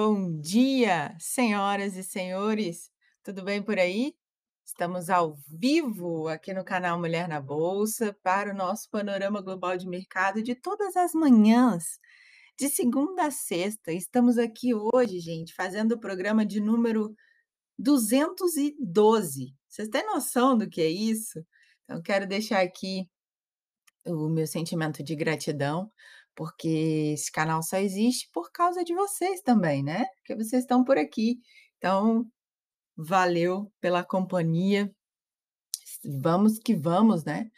Bom dia, senhoras e senhores. Tudo bem por aí? Estamos ao vivo aqui no canal Mulher na Bolsa para o nosso panorama global de mercado de todas as manhãs, de segunda a sexta. Estamos aqui hoje, gente, fazendo o programa de número 212. Vocês têm noção do que é isso? Então, quero deixar aqui o meu sentimento de gratidão, porque esse canal só existe por causa de vocês também, né? Porque vocês estão por aqui. Então, valeu pela companhia. Vamos que vamos, né?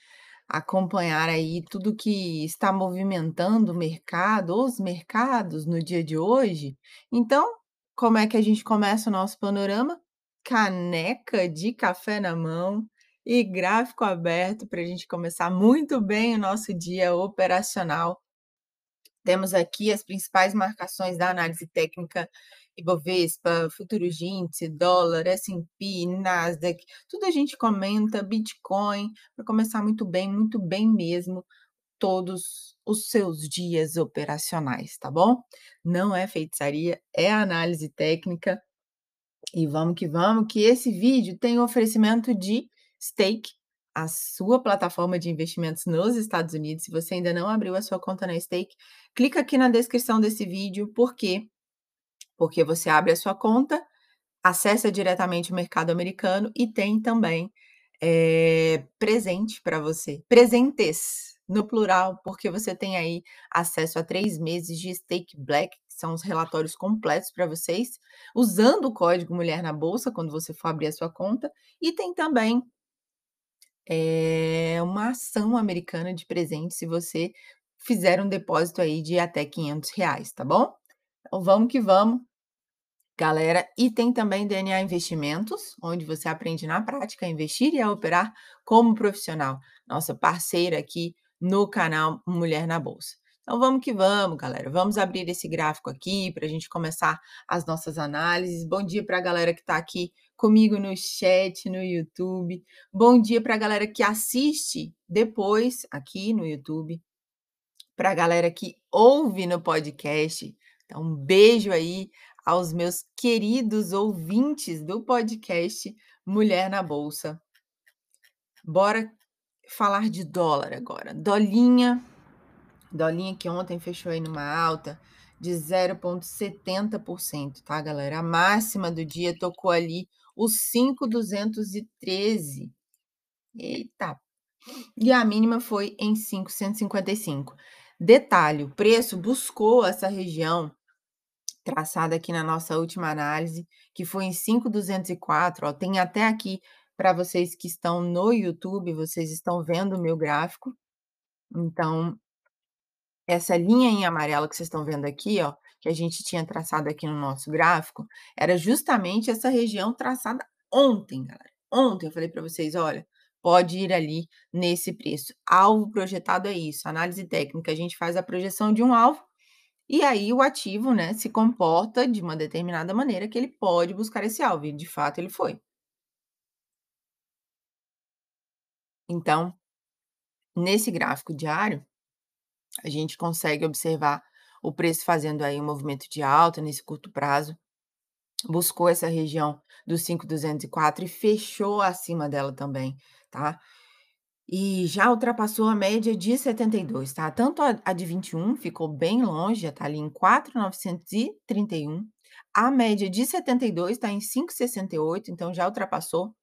Acompanhar aí tudo que está movimentando o mercado, os mercados no dia de hoje. Então, como é que a gente começa o nosso panorama? Caneca de café na mão e gráfico aberto para a gente começar muito bem o nosso dia operacional. Temos aqui as principais marcações da análise técnica Ibovespa, futuros de dólar, S&P, Nasdaq, tudo a gente comenta, Bitcoin, para começar muito bem, muito bem mesmo, todos os seus dias operacionais, tá bom? Não é feitiçaria, é análise técnica. E vamos que vamos, que esse vídeo tem oferecimento de Stake, a sua plataforma de investimentos nos Estados Unidos. Se você ainda não abriu a sua conta na Stake, clica aqui na descrição desse vídeo, por quê? Porque você abre a sua conta, acessa diretamente o mercado americano e tem também é, presente para você, presentes no plural, porque você tem aí acesso a três meses de Stake Black, que são os relatórios completos para vocês, usando o código Mulher na Bolsa quando você for abrir a sua conta, e tem também é uma ação americana de presente se você fizer um depósito aí de até 500 reais, tá bom? Então vamos que vamos, galera. E tem também DNA Investimentos, onde você aprende na prática a investir e a operar como profissional. Nossa parceira aqui no canal Mulher na Bolsa. Então vamos que vamos, galera. Vamos abrir esse gráfico aqui para a gente começar as nossas análises. Bom dia para a galera que está aqui comigo no chat, no YouTube. Bom dia para a galera que assiste depois aqui no YouTube. Para a galera que ouve no podcast. Então, um beijo aí aos meus queridos ouvintes do podcast Mulher na Bolsa. Bora falar de dólar agora. Dolinha, dolinha que ontem fechou aí numa alta de 0,70%, tá, galera? A máxima do dia tocou ali os 5,213. Eita! E a mínima foi em 555. Detalhe: o preço buscou essa região traçada aqui na nossa última análise, que foi em 5,204. Ó, tem até aqui para vocês que estão no YouTube, vocês estão vendo o meu gráfico. Então, essa linha em amarelo que vocês estão vendo aqui, ó, que a gente tinha traçado aqui no nosso gráfico, era justamente essa região traçada ontem, galera. Ontem eu falei para vocês, olha, pode ir ali nesse preço. Alvo projetado é isso, análise técnica, a gente faz a projeção de um alvo e aí o ativo, né, se comporta de uma determinada maneira que ele pode buscar esse alvo, e de fato ele foi. Então, nesse gráfico diário, a gente consegue observar o preço fazendo aí um movimento de alta nesse curto prazo, buscou essa região dos 5,204 e fechou acima dela também, tá? E já ultrapassou a média de 72, tá? Tanto a, a de 21 ficou bem longe, já tá ali em 4,931. A média de 72 está em 5,68, então já ultrapassou.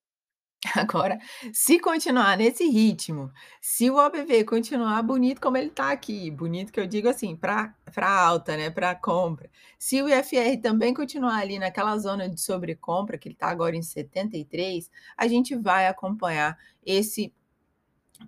Agora, se continuar nesse ritmo, se o OBV continuar bonito como ele está aqui, bonito que eu digo assim, para alta, né, para compra, se o IFR também continuar ali naquela zona de sobrecompra, que ele está agora em 73, a gente vai acompanhar esse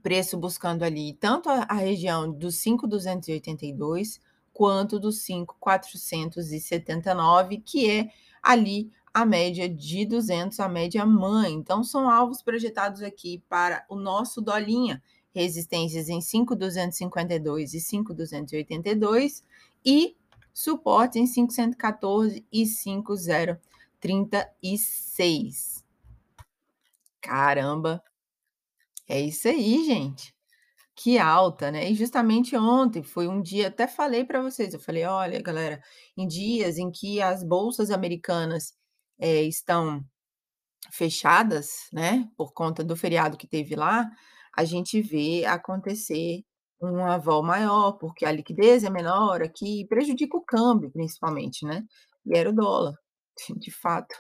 preço buscando ali tanto a, a região dos 5,282 quanto dos 5,479, que é ali a média de 200, a média mãe. Então, são alvos projetados aqui para o nosso dolinha, resistências em 5,252 e 5,282 e suporte em 514 e 5,036. Caramba! É isso aí, gente. Que alta, né. E justamente ontem foi um dia até falei para vocês, eu falei: "Olha galera, em dias em que as bolsas americanas, eh, estão fechadas, né, por conta do feriado que teve lá, a gente vê acontecer uma vol maior, porque a liquidez é menor aqui, prejudica o câmbio principalmente, né, e era o dólar, de fato,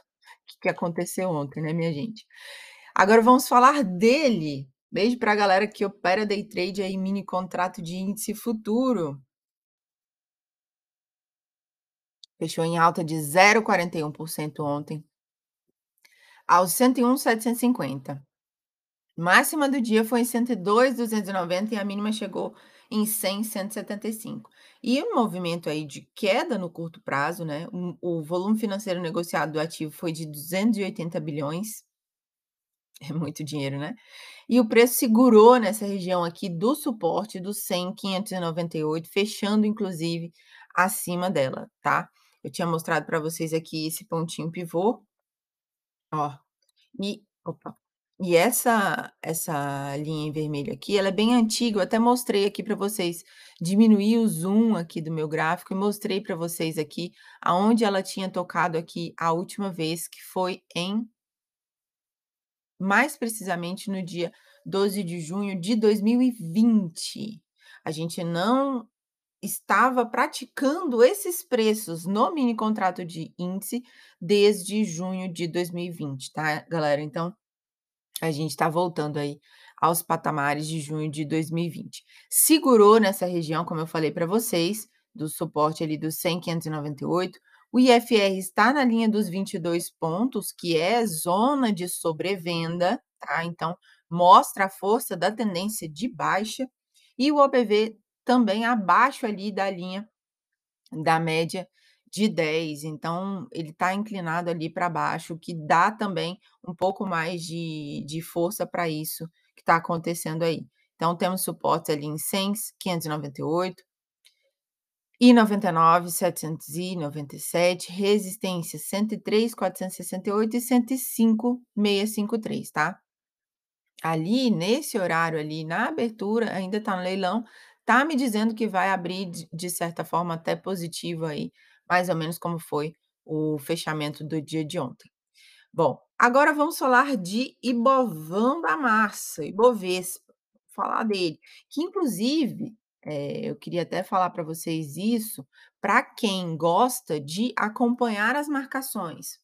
que que aconteceu ontem, né, minha gente. Agora vamos falar dele, beijo para galera que opera day trade aí, mini contrato de índice futuro. Fechou em alta de 0,41% ontem aos 101,750. Máxima do dia foi em 102,290 e a mínima chegou em 100,175. E o movimento aí de queda no curto prazo, né, o volume financeiro negociado do ativo foi de 280.000.000.000. É muito dinheiro, né. E o preço segurou nessa região aqui do suporte dos 100.598, fechando inclusive acima dela, tá. Eu tinha mostrado para vocês aqui esse pontinho pivô. Ó, e opa, e essa essa linha em vermelho aqui, ela é bem antiga, eu até mostrei aqui para vocês, diminuí o zoom aqui do meu gráfico e mostrei para vocês aqui aonde ela tinha tocado aqui a última vez, que foi em mais precisamente no dia 12 de junho de 2020. A gente não estava praticando esses preços no mini contrato de índice desde junho de 2020, tá, galera. Então, a gente tá voltando aí aos patamares de junho de 2020. Segurou nessa região, como eu falei para vocês, do suporte ali dos 100.598, o IFR está na linha dos 22 pontos, que é zona de sobrevenda, tá, então mostra a força da tendência de baixa, e o OPV também abaixo ali da linha da média de 10, então ele tá inclinado ali para baixo, que dá também um pouco mais de de força para isso que tá acontecendo aí. Então temos suportes ali em 100.598 e 99.797, resistência 103.468 e 105.653, tá. Ali, nesse horário ali, na abertura, ainda tá no leilão, tá me dizendo que vai abrir de certa forma até positivo aí, mais ou menos como foi o fechamento do dia de ontem. Bom, agora vamos falar de Ibovão da massa, Ibovespa, falar dele, que inclusive, eh, eu queria até falar para vocês isso, para quem gosta de acompanhar as marcações,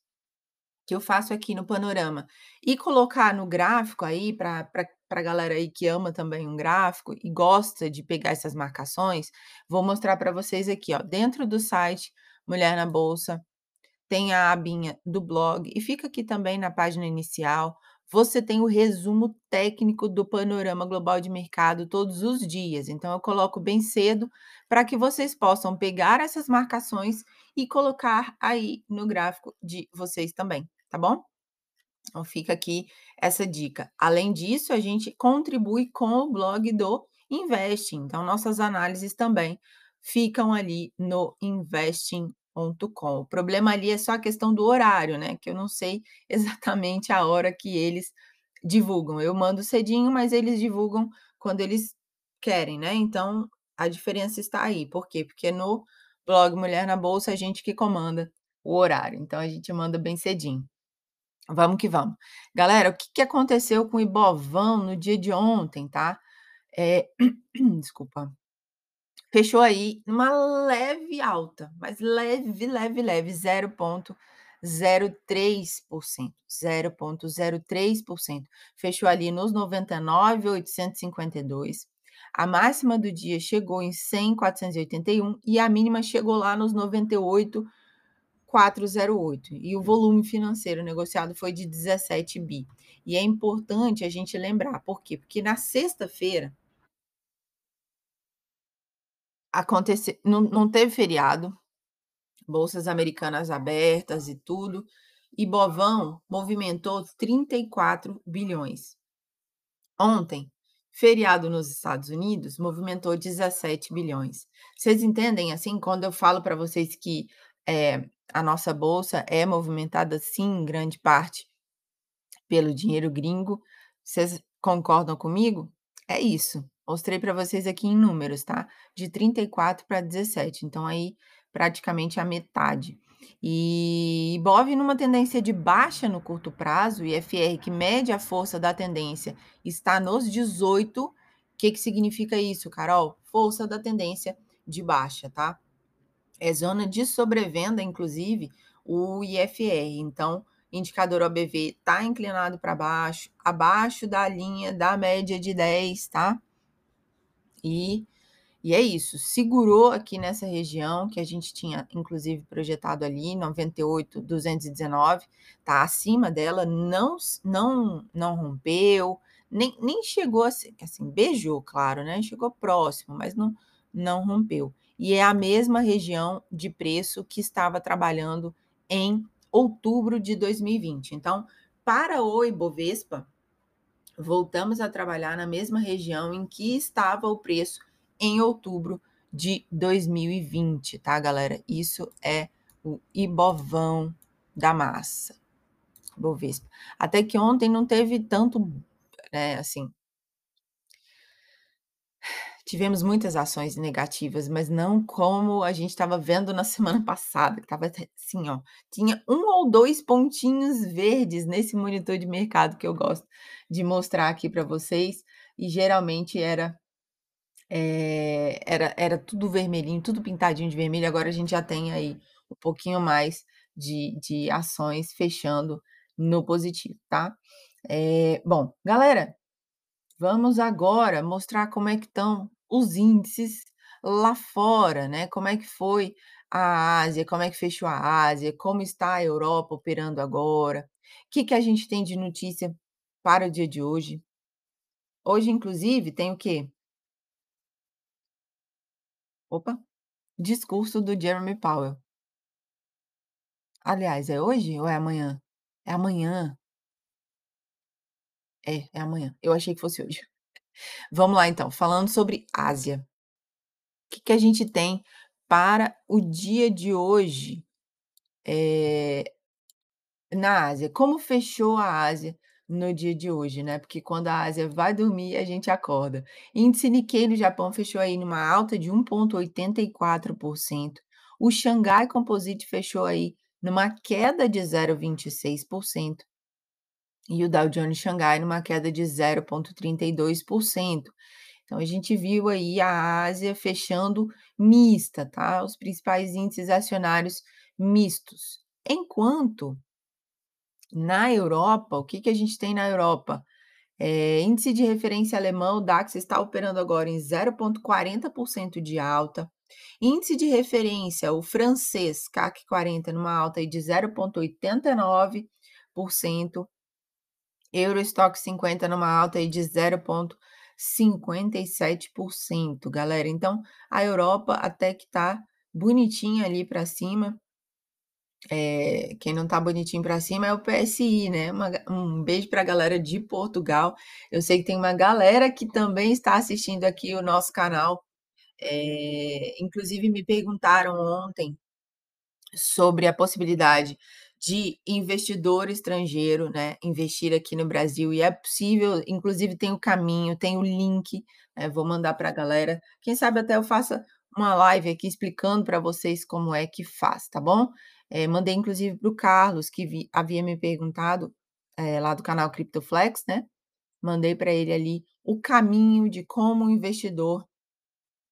que eu faço aqui no panorama, e colocar no gráfico aí pra pra pra galera aí que ama também um gráfico e gosta de pegar essas marcações, vou mostrar para vocês aqui, ó, dentro do site Mulher na Bolsa, tem a abinha do blog e fica aqui também na página inicial, você tem o resumo técnico do panorama global de mercado todos os dias, então eu coloco bem cedo, para que vocês possam pegar essas marcações e colocar aí no gráfico de vocês também, tá bom? Então fica aqui essa dica. Além disso, a gente contribui com o blog do Investing, então nossas análises também ficam ali no investing.com. O problema ali é só a questão do horário, né, que eu não sei exatamente a hora que eles divulgam. Eu mando cedinho, mas eles divulgam quando eles querem, né, então a diferença está aí. Por quê? Porque no blog Mulher na Bolsa, a gente que comanda o horário, então a gente manda bem cedinho. Vamos que vamos. Galera, o que que aconteceu com o Ibovão no dia de ontem, tá? Eh, desculpa. Fechou aí numa leve alta, mas leve, leve, leve, 0,03%, 0,03%. Fechou ali nos 99.852. A máxima do dia chegou em 100.481 e a mínima chegou lá nos 98.408. E o volume financeiro negociado foi de 17 bi. E é importante a gente lembrar, por quê? Porque na sexta-feira Acontece não não teve feriado, bolsas americanas abertas e tudo, Ibovão movimentou 34.000.000.000. Ontem, feriado nos Estados Unidos, movimentou 17.000.000.000. Vocês entendem, assim, quando eu falo para vocês que, eh, a nossa bolsa é movimentada sim, em grande parte pelo dinheiro gringo, vocês concordam comigo? É isso. Mostrei para vocês aqui em números, tá, de 34 para 17, então aí praticamente a metade. E Ibov numa tendência de baixa no curto prazo, e FR que mede a força da tendência está nos 18, que que significa isso, Carol? Força da tendência de baixa, tá? É zona de sobrevenda, inclusive, o IFR. Então, indicador OBV está inclinado para baixo, abaixo da linha da média de 10, tá? E, e é isso, segurou aqui nessa região que a gente tinha, inclusive, projetado ali, 98,219, tá acima dela, não, não, não rompeu, nem, nem chegou assim, assim, beijou, claro, né? Chegou próximo, mas não, não rompeu. E é a mesma região de preço que estava trabalhando em outubro de 2020. Então, para o Ibovespa, voltamos a trabalhar na mesma região em que estava o preço em outubro de 2020, tá, galera? Isso é o Ibovão da massa. Ibovespa. Até que ontem não teve tanto, né, assim, tivemos muitas ações negativas, mas não como a gente estava vendo na semana passada, que estava assim, ó, tinha um ou dois pontinhos verdes nesse monitor de mercado que eu gosto de mostrar aqui para vocês, e geralmente era é, era era tudo vermelhinho, tudo pintadinho de vermelho, agora a gente já tem aí um pouquinho mais de de ações fechando no positivo, tá. Eh, bom, galera, vamos agora mostrar como é que estão os índices lá fora, né, como é que foi a Ásia, como é que fechou a Ásia, como está a Europa operando agora, que que a gente tem de notícia para o dia de hoje. Hoje, inclusive, tem o quê? Opa, discurso do Jeremy Powell. Aliás, é hoje ou é amanhã? É amanhã. É, é amanhã. Eu achei que fosse hoje. Vamos lá então, falando sobre Ásia. Que que a gente tem para o dia de hoje, eh, na Ásia? Como fechou a Ásia no dia de hoje, né, porque quando a Ásia vai dormir, a gente acorda. Índice Nikkei no Japão fechou aí numa alta de 1,84%. O Xangai Composite fechou aí numa queda de 0,26%. E o Dow Jones Xangai numa queda de 0,32%. Então a gente viu aí a Ásia fechando mista, tá, os principais índices acionários mistos. Enquanto na Europa, o que que a gente tem na Europa? Eh, índice de referência alemão, o DAX está operando agora em 0,40% de alta. Índice de referência, o francês, CAC 40, numa alta de 0,89%. Euro Stoxx 50 numa alta aí de 0,57%, galera. Então, a Europa até que tá bonitinha ali para cima. Eh, quem não tá bonitinho para cima é o PSI, né. Uma um beijo para a galera de Portugal. Eu sei que tem uma galera que também está assistindo aqui o nosso canal. Eh, inclusive me perguntaram ontem sobre a possibilidade de investidor estrangeiro, né, investir aqui no Brasil e é possível, inclusive tem o caminho, tem o link, eh, vou mandar para a galera. Quem sabe até eu faça uma live aqui explicando para vocês como é que faz, tá bom? Eh, mandei inclusive para o Carlos que vi havia me perguntado, eh, lá do canal Criptoflex, né, mandei para ele ali o caminho de como o investidor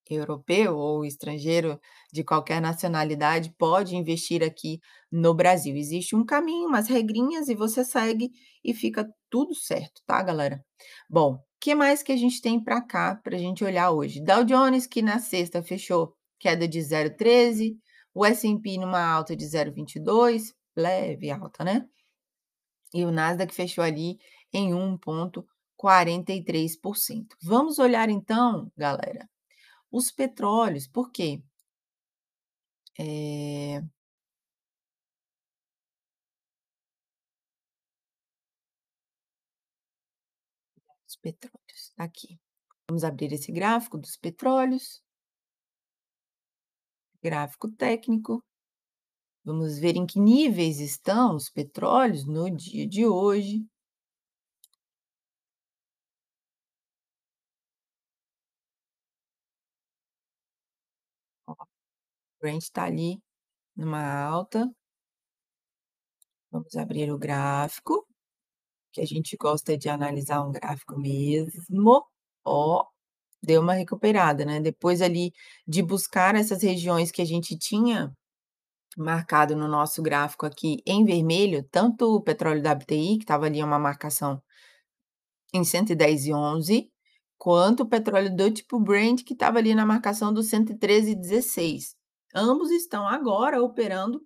europeu ou estrangeiro de qualquer nacionalidade pode investir aqui no Brasil. Existe um caminho, umas regrinhas e você segue e fica tudo certo, tá, galera? Bom, que mais que a gente tem para cá para a gente olhar hoje? Dow Jones que na sexta fechou queda de 0,13, o S&P numa alta de 0,22, leve alta, né? E o Nasdaq fechou ali em 1,43%. Vamos olhar então, galera, os petróleos, por quê? Eh Os petróleos, tá aqui. Vamos abrir esse gráfico dos petróleos. Gráfico técnico. Vamos ver em que níveis estão os petróleos no dia de hoje. Ó, Brent tá ali numa alta. Vamos abrir o gráfico, que a gente gosta de analisar um gráfico mesmo. Ó, deu uma recuperada, né, depois ali de buscar essas regiões que a gente tinha marcado no nosso gráfico aqui em vermelho, tanto o petróleo WTI, que estava ali uma marcação em 110,11, quanto o petróleo do tipo Brent, que estava ali na marcação do 113,16. Ambos estão agora operando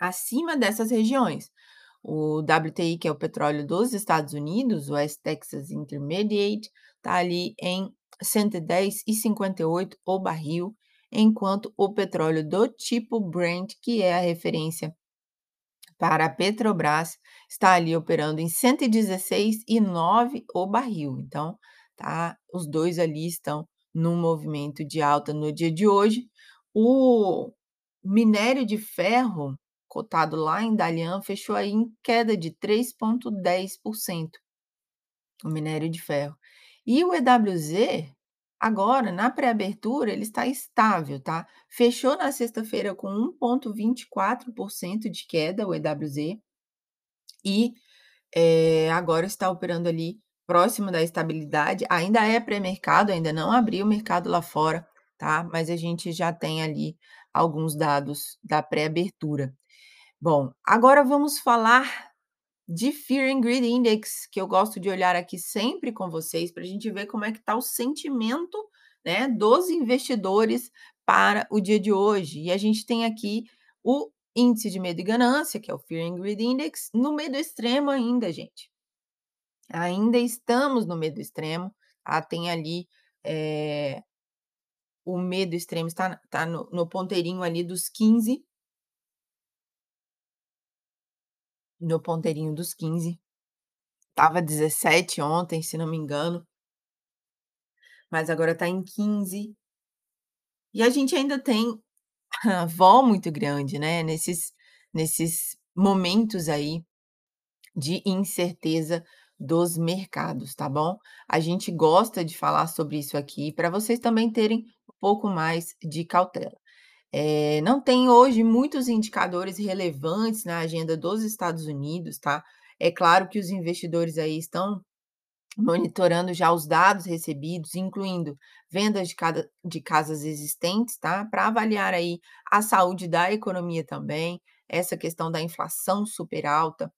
acima dessas regiões. O WTI, que é o petróleo dos Estados Unidos, o West Texas Intermediate, está ali em 110,58 o barril, enquanto o petróleo do tipo Brent, que é a referência para a Petrobras, está ali operando em 116,9 o barril. Então, tá, os dois ali estão num movimento de alta no dia de hoje. O minério de ferro, cotado lá em Dalian, fechou aí em queda de 3,10%. O minério de ferro. E o EWZ, agora, na pré-abertura, ele está estável, tá? Fechou na sexta-feira com 1,24% de queda, o EWZ, e eh, agora está operando ali próximo da estabilidade. Ainda é pré-mercado, ainda não abriu o mercado lá fora, tá? Mas a gente já tem ali alguns dados da pré-abertura. Bom, agora vamos falar de Fear and Greed Index, que eu gosto de olhar aqui sempre com vocês para a gente ver como é que está o sentimento, né, dos investidores para o dia de hoje. E a gente tem aqui o índice de medo e ganância, que é o Fear and Greed Index, no medo extremo ainda, gente. Ainda estamos no medo extremo, tá? Tem ali eh, o medo extremo está tá no, no ponteirinho ali dos 15 no ponteirinho dos 15. Tava 17 ontem, se não me engano. Mas agora tá em 15. E a gente ainda tem vol muito grande, né, nesses nesses momentos aí de incerteza dos mercados, tá bom? A gente gosta de falar sobre isso aqui para vocês também terem um pouco mais de cautela. Eh, não tem hoje muitos indicadores relevantes na agenda dos Estados Unidos, tá? É claro que os investidores aí estão monitorando já os dados recebidos, incluindo vendas de, cada, de casas existentes, tá? Para avaliar aí a saúde da economia também, essa questão da inflação super alta.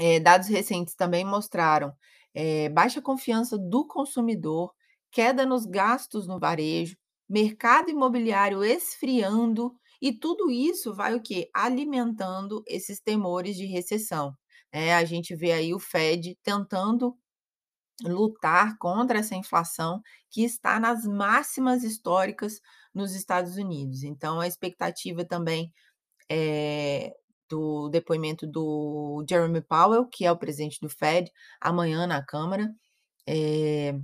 Eh, dados recentes também mostraram eh, baixa confiança do consumidor, queda nos gastos no varejo, mercado imobiliário esfriando, e tudo isso vai o quê? Alimentando esses temores de recessão. É, a gente vê aí o Fed tentando lutar contra essa inflação que está nas máximas históricas nos Estados Unidos. Então, a expectativa também é depoimento do Jeremy Powell, que é o presidente do Fed, amanhã na Câmara. É,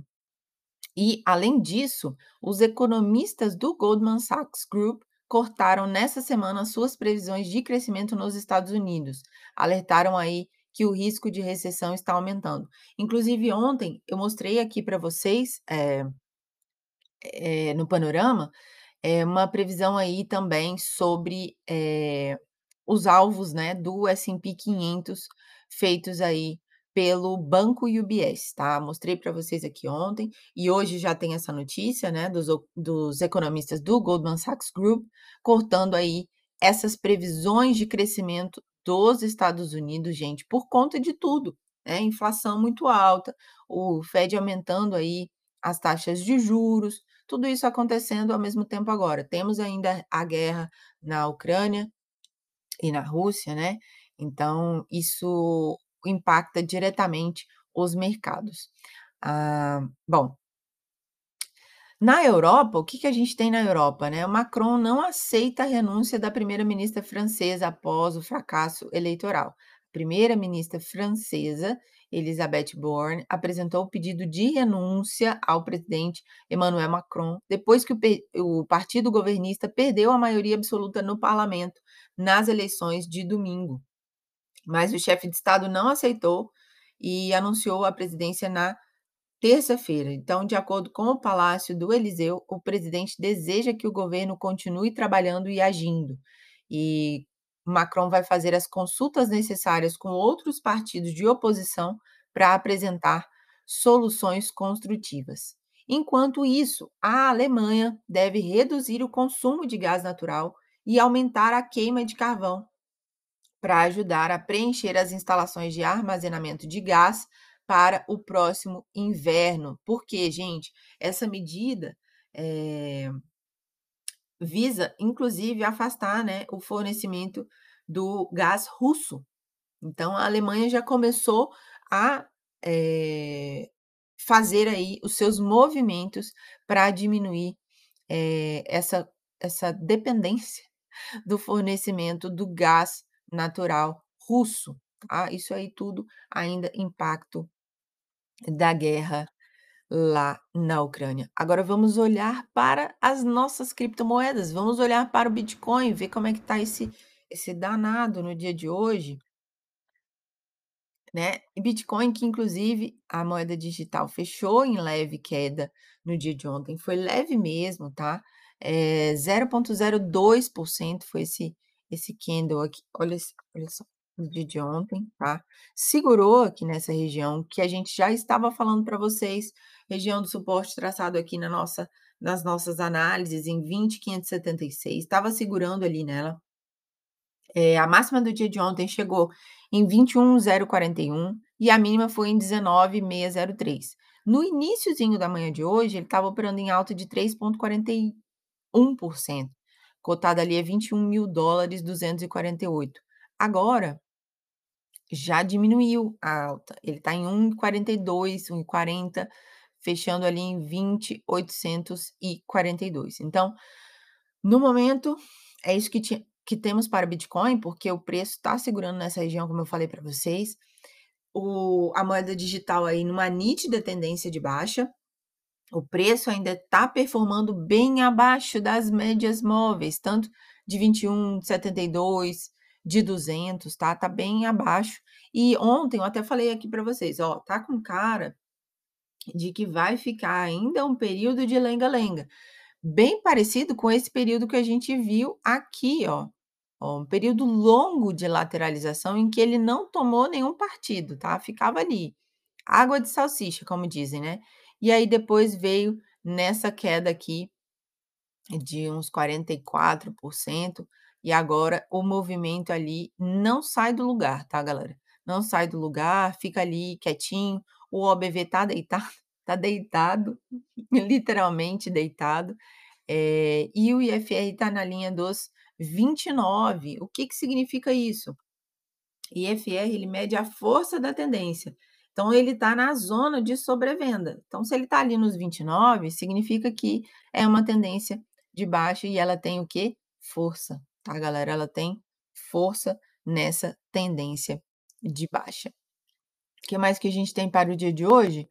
e, além disso, os economistas do Goldman Sachs Group cortaram nessa semana suas previsões de crescimento nos Estados Unidos. Alertaram aí que o risco de recessão está aumentando. Inclusive, ontem eu mostrei aqui para vocês, é, é, no panorama, é, uma previsão aí também sobre os alvos né, do S&P 500 feitos aí pelo banco UBS, tá? Mostrei para vocês aqui ontem e hoje já tem essa notícia, né, dos, dos economistas do Goldman Sachs Group cortando aí essas previsões de crescimento dos Estados Unidos, gente, por conta de tudo, né? Inflação muito alta, o Fed aumentando aí as taxas de juros, tudo isso acontecendo ao mesmo tempo agora. Temos ainda a guerra na Ucrânia e na Rússia, né? Então, isso impacta diretamente os mercados. Ah, bom, na Europa, o que, que a gente tem na Europa? Né? O Macron não aceita a renúncia da primeira-ministra francesa após o fracasso eleitoral. A primeira-ministra francesa, Elisabeth Borne, apresentou o pedido de renúncia ao presidente Emmanuel Macron depois que o, o partido governista perdeu a maioria absoluta no parlamento nas eleições de domingo. Mas o chefe de Estado não aceitou e anunciou a presidência na Terça-feira, então, de acordo com o Palácio do Eliseu, o presidente deseja que o governo continue trabalhando e agindo. E Macron vai fazer as consultas necessárias com outros partidos de oposição para apresentar soluções construtivas. Enquanto isso, a Alemanha deve reduzir o consumo de gás natural e aumentar a queima de carvão para ajudar a preencher as instalações de armazenamento de gás para o próximo inverno. Porque, gente, essa medida é, visa, inclusive, afastar né, o fornecimento do gás russo. Então, a Alemanha já começou a é, fazer aí os seus movimentos para diminuir é, essa, essa dependência do fornecimento do gás natural russo. Tá? Isso aí tudo ainda impacto da guerra lá na Ucrânia. Agora vamos olhar para as nossas criptomoedas, vamos olhar para o Bitcoin, ver como é que está esse, esse danado no dia de hoje. Né? Bitcoin, que inclusive a moeda digital fechou em leve queda no dia de ontem, foi leve mesmo, tá? É, 0,02% foi esse, esse candle aqui, olha, olha só, de ontem, tá? Segurou aqui nessa região que a gente já estava falando para vocês, região do suporte traçado aqui na nossa, nas nossas análises em 20,576, estava segurando ali nela. É, a máxima do dia de ontem chegou em 21,041 e a mínima foi em 19,603. No iníciozinho da manhã de hoje, ele estava operando em alta de 3,41%, cotada ali a 21 mil dólares 248. Agora, já diminuiu a alta. Ele está em 1,42, 1,40, fechando ali em 20,842. Então, no momento, é isso que, que temos para Bitcoin, porque o preço está segurando nessa região, como eu falei para vocês. O, a moeda digital aí numa nítida tendência de baixa. O preço ainda está performando bem abaixo das médias móveis, tanto de 21, 72, de 200, tá? Tá bem abaixo. E ontem eu até falei aqui para vocês, ó, tá com cara de que vai ficar ainda um período de lenga-lenga, bem parecido com esse período que a gente viu aqui, ó. ó. Um período longo de lateralização em que ele não tomou nenhum partido, tá? Ficava ali, água de salsicha, como dizem, né? E aí depois veio nessa queda aqui de uns 44%, e agora o movimento ali não sai do lugar, tá, galera? Não sai do lugar, fica ali quietinho. O OBV tá deitado, tá deitado, literalmente deitado. É, e o IFR está na linha dos 29. O que, que significa isso? IFR ele mede a força da tendência. Então, ele está na zona de sobrevenda. Então, se ele está ali nos 29, significa que é uma tendência de baixa e ela tem o quê? Força tá, galera? Ela tem força nessa tendência de baixa. O que mais que a gente tem para o dia de hoje?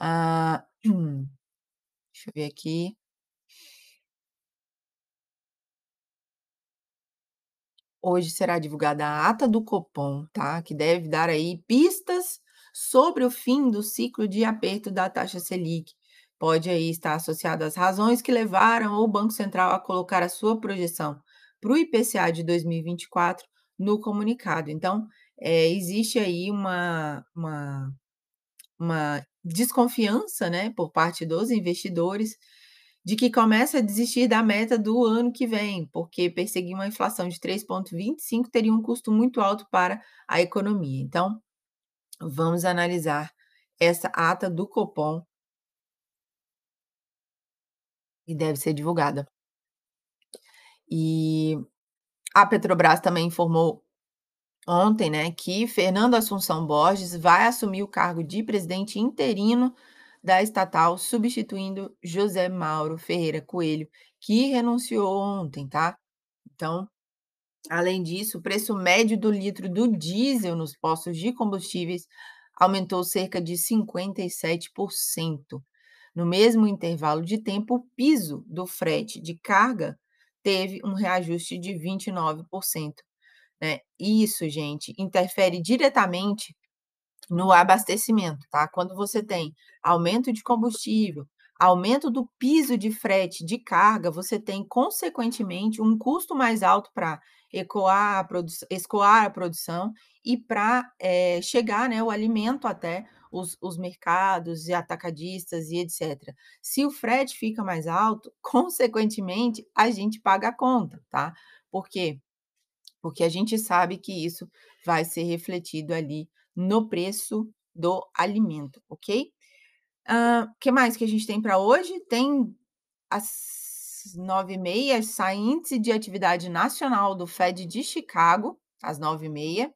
Ah, deixa eu ver aqui. Hoje será divulgada a ata do Copom, tá? Que deve dar aí pistas sobre o fim do ciclo de aperto da taxa Selic. Pode aí estar associado às razões que levaram o Banco Central a colocar a sua projeção para o IPCA de 2024 no comunicado. Então, é, existe aí uma, uma, uma desconfiança né, por parte dos investidores de que começa a desistir da meta do ano que vem, porque perseguir uma inflação de 3,25 teria um custo muito alto para a economia. Então, vamos analisar essa ata do Copom e deve ser divulgada. E a Petrobras também informou ontem, né, que Fernando Assunção Borges vai assumir o cargo de presidente interino da estatal, substituindo José Mauro Ferreira Coelho, que renunciou ontem, tá? Então, além disso, o preço médio do litro do diesel nos postos de combustíveis aumentou cerca de 57%. No mesmo intervalo de tempo, o piso do frete de carga teve um reajuste de 29%. Né? Isso, gente, interfere diretamente No abastecimento, tá. Quando você tem aumento de combustível, aumento do piso de frete de carga, você tem consequentemente um custo mais alto pra ecoar a produç escoar a produção e pra, eh, chegar, né, o alimento até os os mercados e atacadistas e etcétera. Se o frete fica mais alto, consequentemente, a gente paga a conta, tá. Por quê? Porque a gente sabe que isso vai ser refletido ali no preço do alimento, ok? Hã, que mais que a gente tem pra hoje? Tem às 9h30 sai índice de atividade nacional do Fed de Chicago, às 9h30.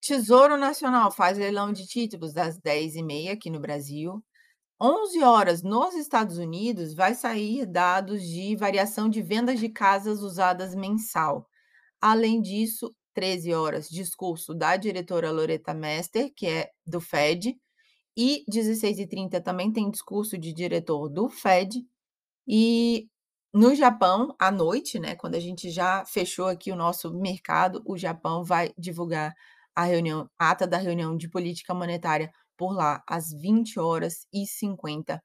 Tesouro Nacional faz leilão de títulos às 10h30 aqui no Brasil. 11h nos Estados Unidos vai sair dados de variação de vendas de casas usadas mensal. Além disso, 13h, discurso da diretora Loretta Mester, que é do Fed, e 16h30 também tem discurso de diretor do Fed. E no Japão, à noite, né, quando a gente já fechou aqui o nosso mercado, o Japão vai divulgar a reunião a ata da reunião de política monetária por lá, às 20h50.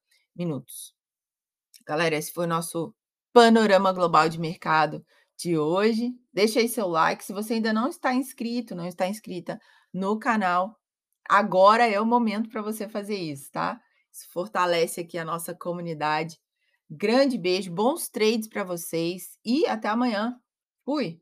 Galera, esse foi o nosso panorama global de mercado de hoje. Deixa aí seu like, se você ainda não está inscrito, não está inscrita no canal, agora é o momento pra você fazer isso, tá. Isso fortalece aqui a nossa comunidade. Grande beijo, bons trades pra vocês e até amanhã. Fui.